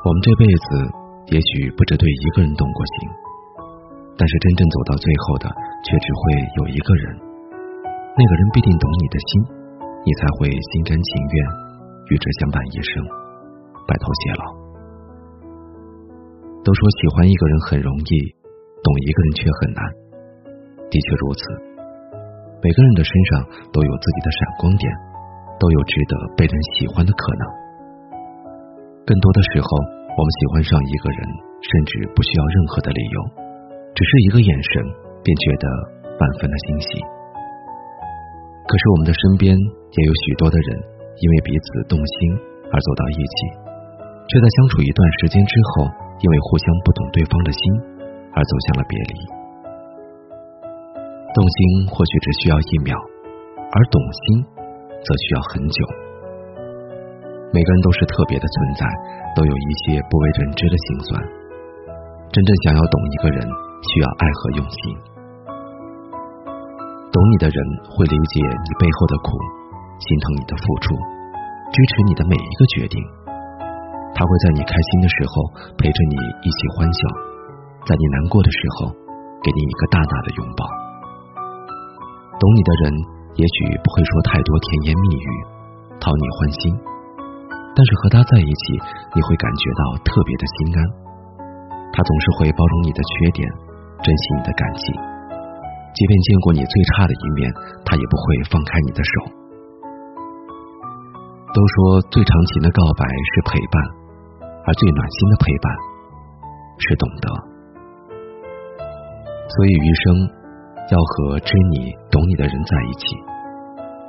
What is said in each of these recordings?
我们这辈子也许不止对一个人动过心，但是真正走到最后的，却只会有一个人。那个人必定懂你的心，你才会心甘情愿与之相伴一生，白头偕老。都说喜欢一个人很容易，懂一个人却很难。的确如此，每个人的身上都有自己的闪光点，都有值得被人喜欢的可能。更多的时候，我们喜欢上一个人，甚至不需要任何的理由，只是一个眼神，便觉得万分的欣喜。可是我们的身边也有许多的人，因为彼此动心而走到一起，却在相处一段时间之后，因为互相不懂对方的心而走向了别离。动心或许只需要一秒，而懂心则需要很久。每个人都是特别的存在，都有一些不为人知的心酸。真正想要懂一个人，需要爱和用心。懂你的人会理解你背后的苦，心疼你的付出，支持你的每一个决定。他会在你开心的时候陪着你一起欢笑，在你难过的时候给你一个大大的拥抱。懂你的人也许不会说太多甜言蜜语，讨你欢心。但是和他在一起，你会感觉到特别的心安。他总是会包容你的缺点，珍惜你的感情。即便见过你最差的一面，他也不会放开你的手。都说最长情的告白是陪伴，而最暖心的陪伴是懂得。所以余生要和知你、懂你的人在一起，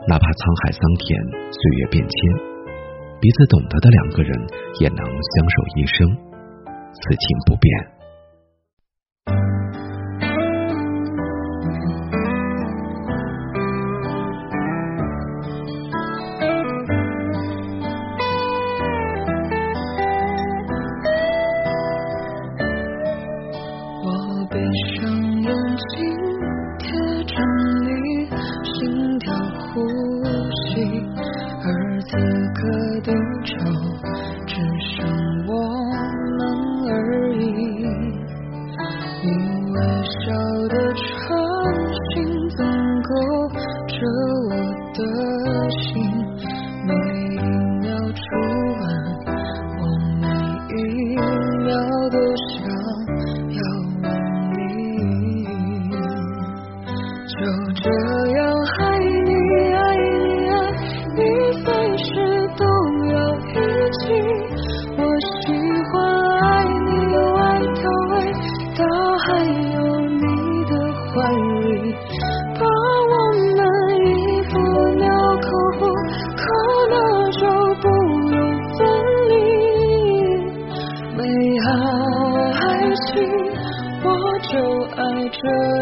哪怕沧海桑田，岁月变迁。彼此懂得的两个人，也能相守一生，此情不变。true.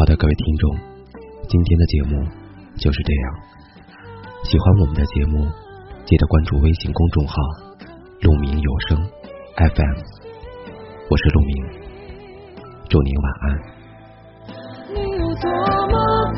好的，各位听众，今天的节目就是这样。喜欢我们的节目，记得关注微信公众号“鹿鸣有声 FM”。我是鹿鸣，祝您晚安。你有多么